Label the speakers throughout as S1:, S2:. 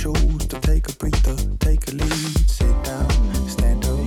S1: Choose to take a breather, take a lead, sit down, stand up.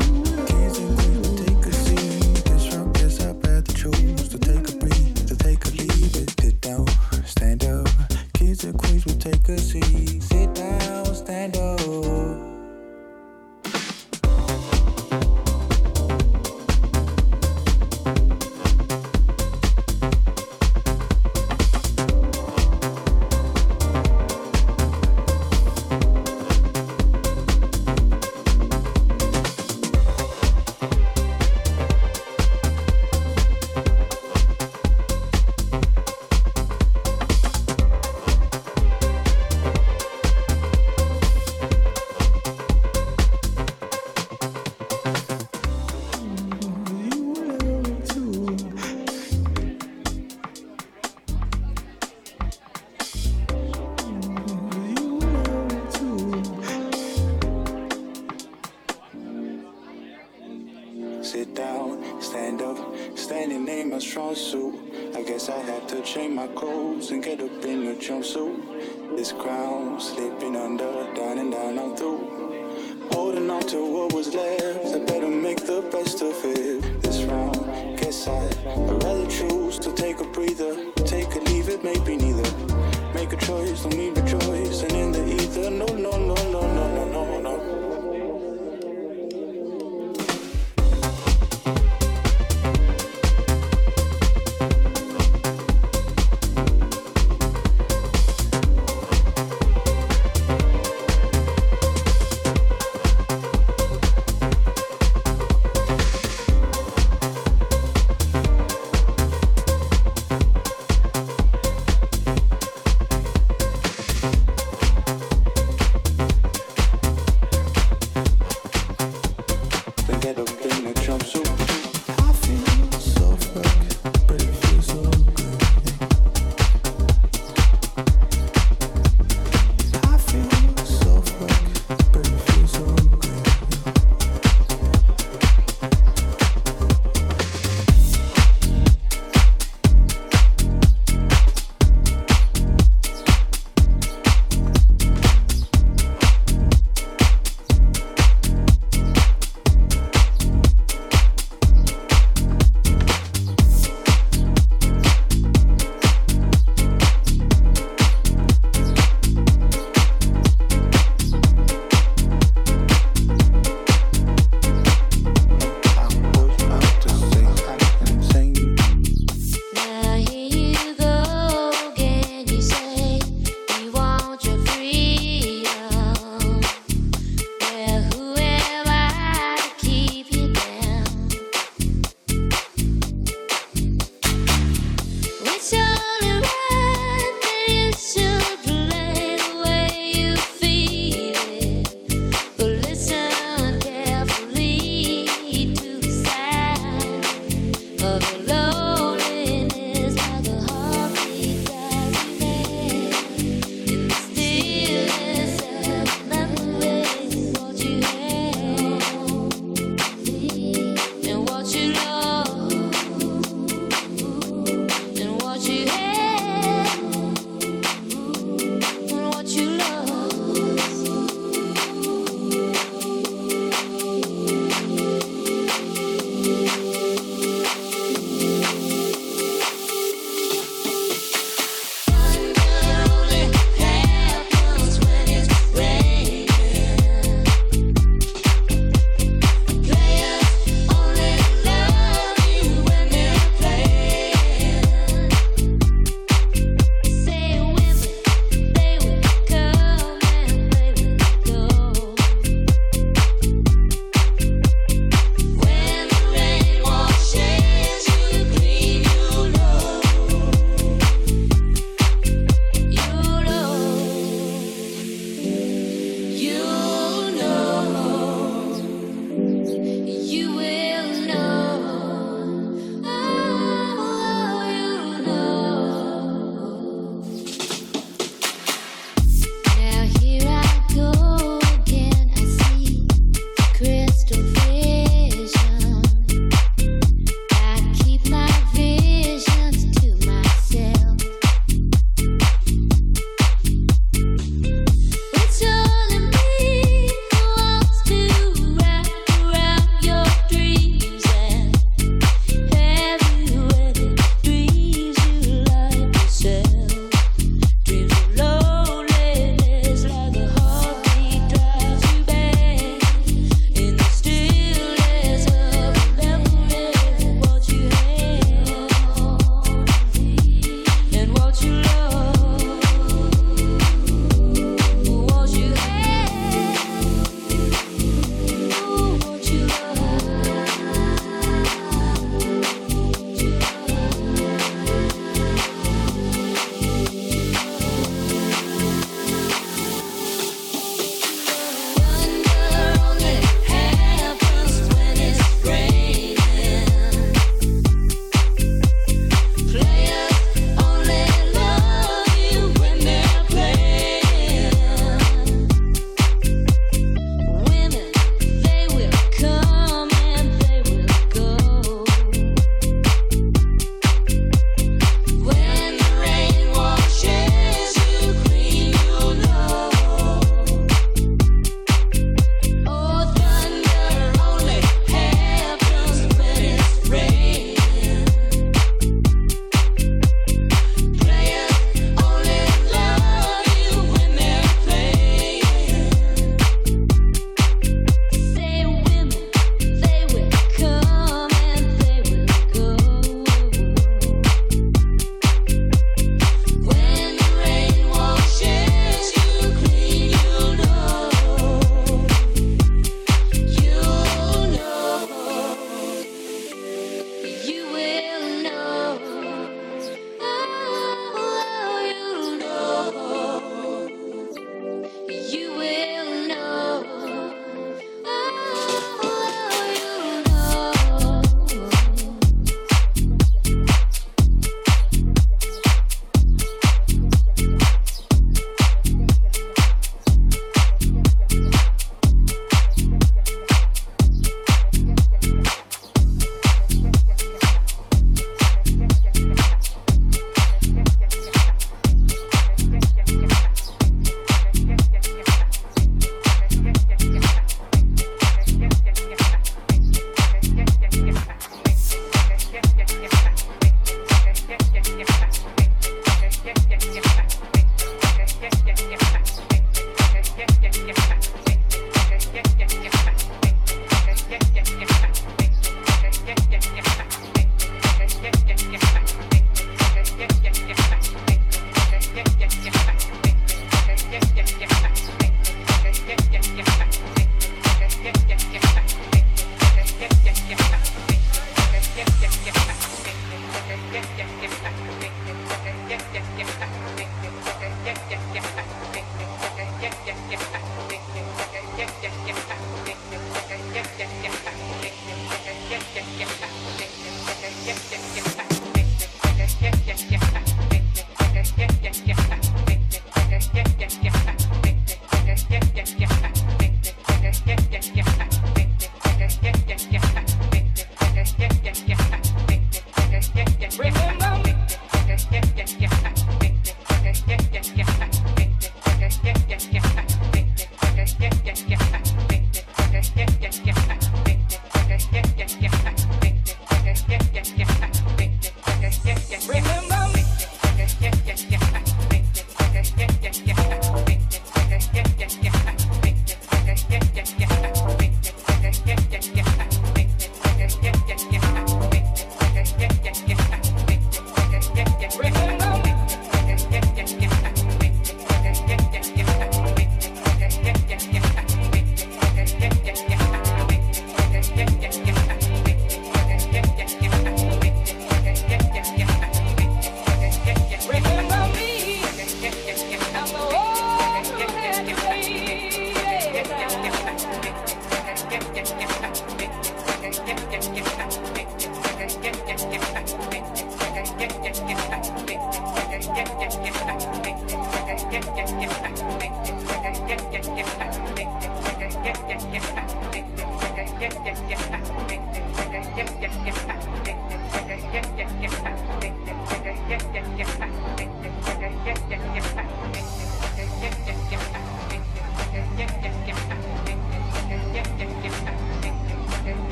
S2: yes, yes.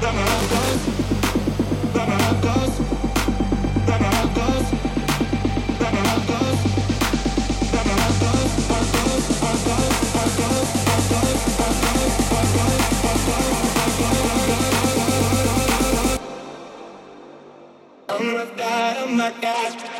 S3: I'm gonna I'm not dead.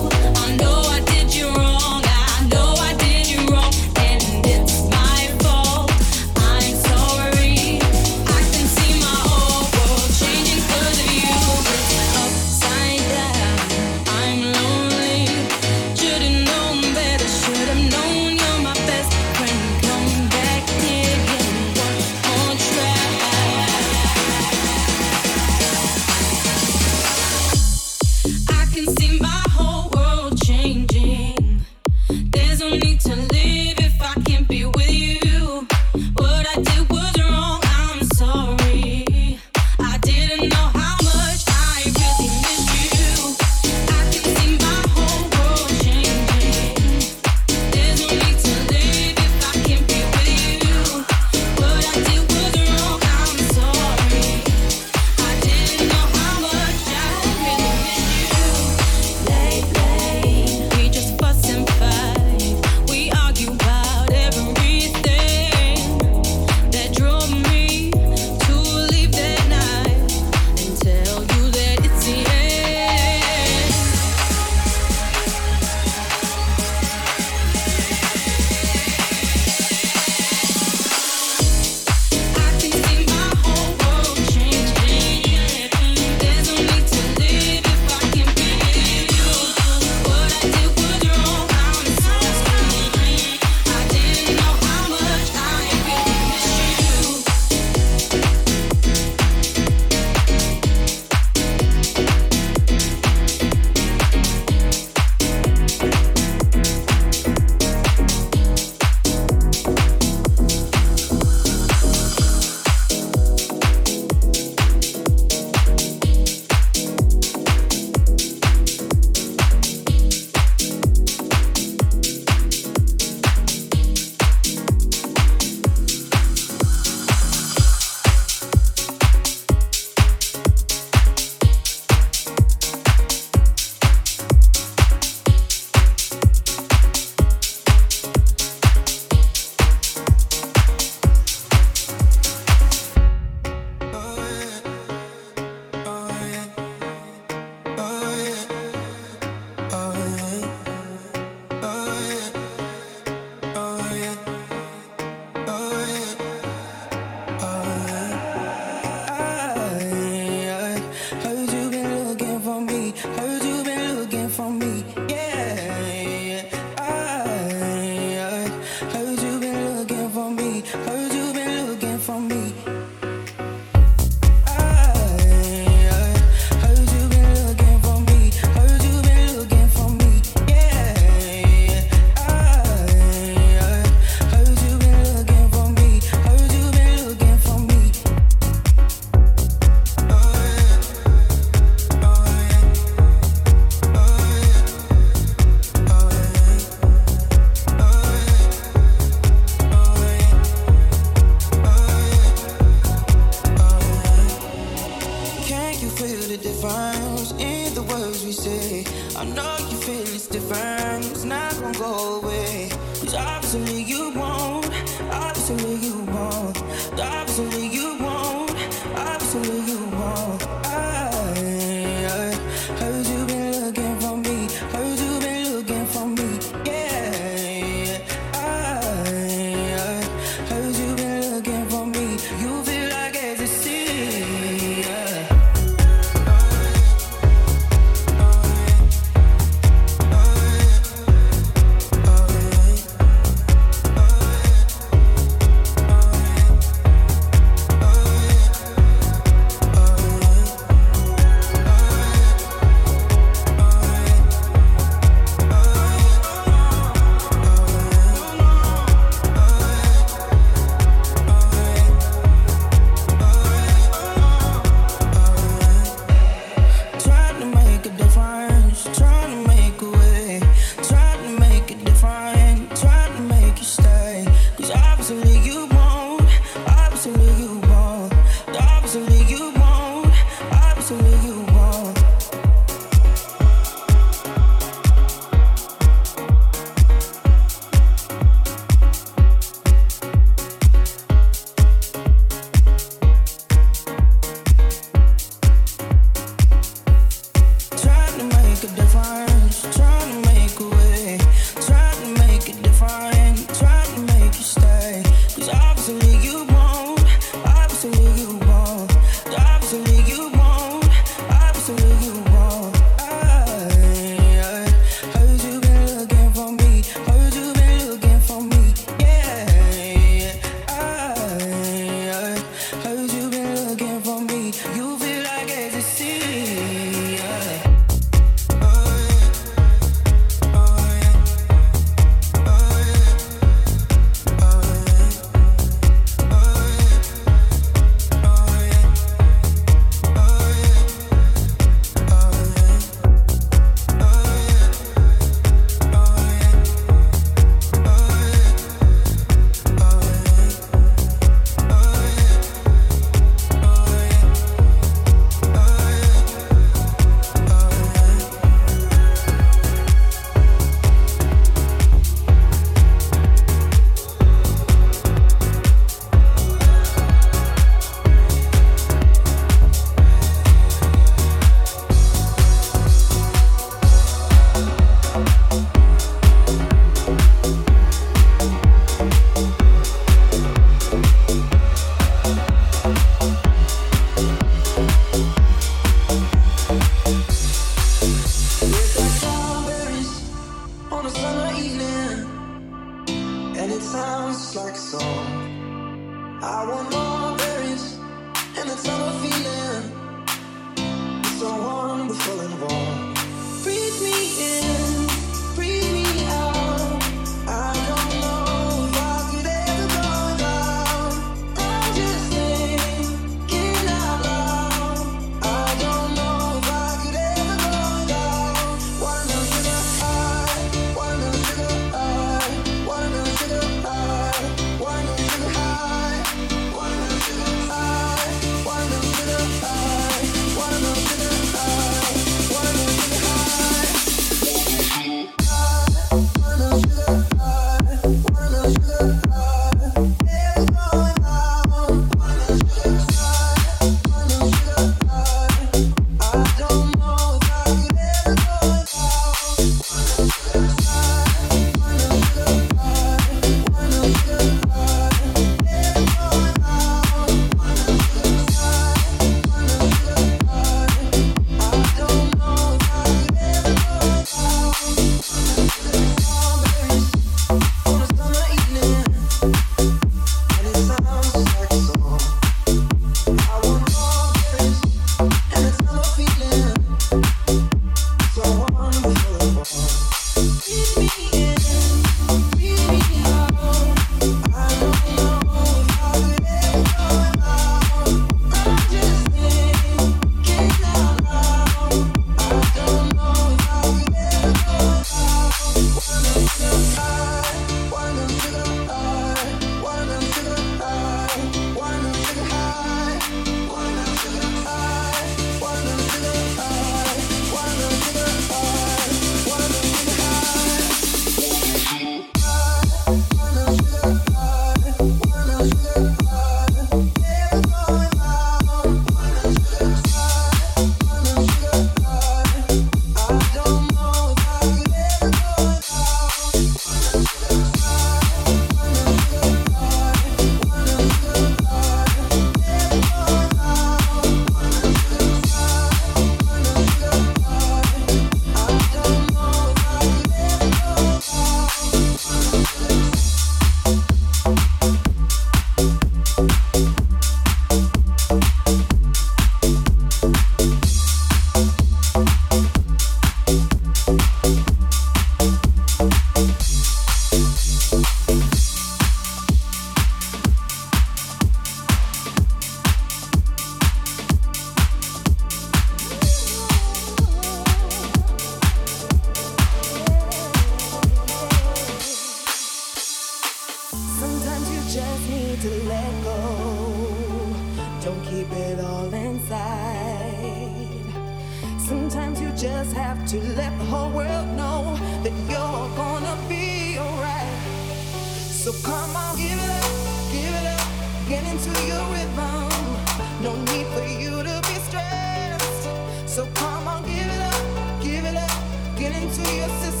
S4: So come on, give it up, give it up, get into your system.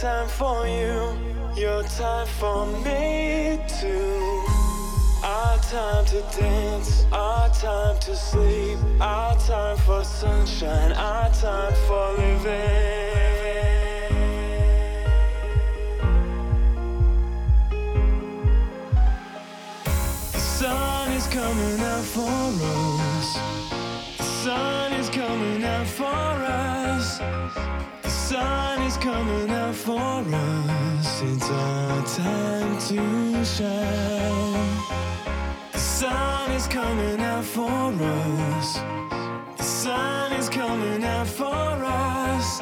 S5: Time for you. Your time for me too. Our time to dance. Our time to sleep. Our time for sunshine. Our time for living. The sun is coming out for us. The sun is coming out for us. The sun is coming out for us. It's our time to shine. The sun is coming out for us. The sun is coming out for us.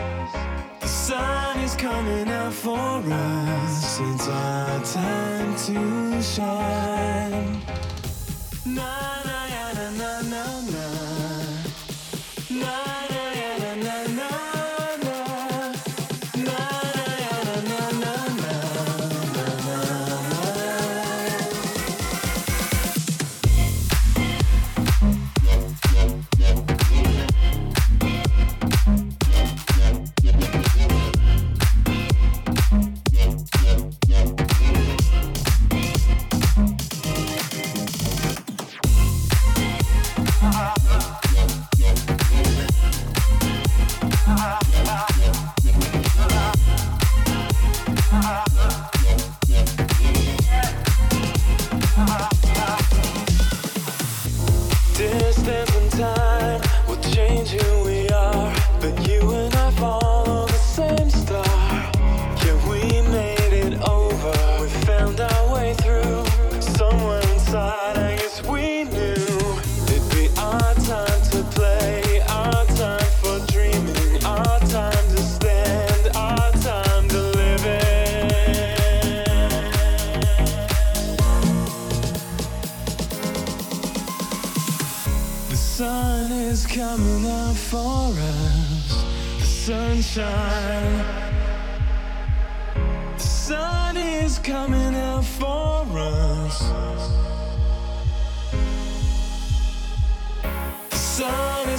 S5: The sun is coming out for us. It's our time to shine. Na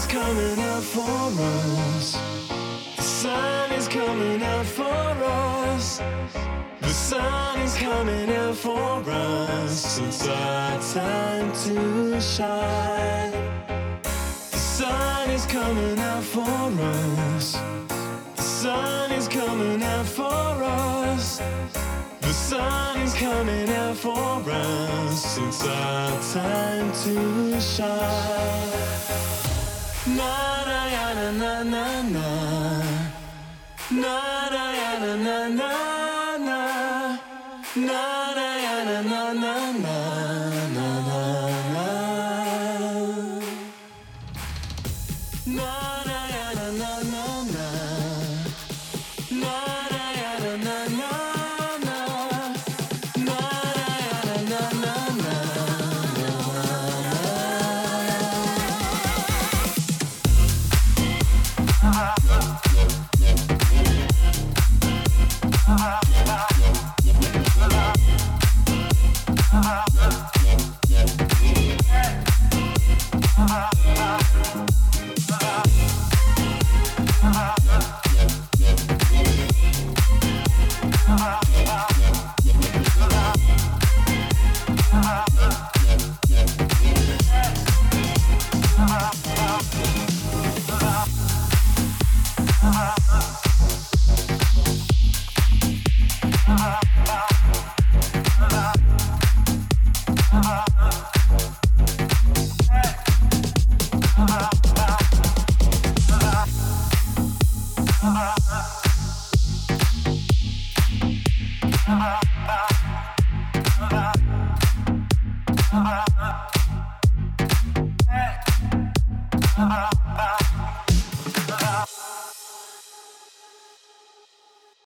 S5: coming up for us. The sun is coming up for us. The sun is coming out for us. It's our time to shine. The sun is coming out for us. The sun is coming out for us. The sun is coming out for us. It's our time to shine na.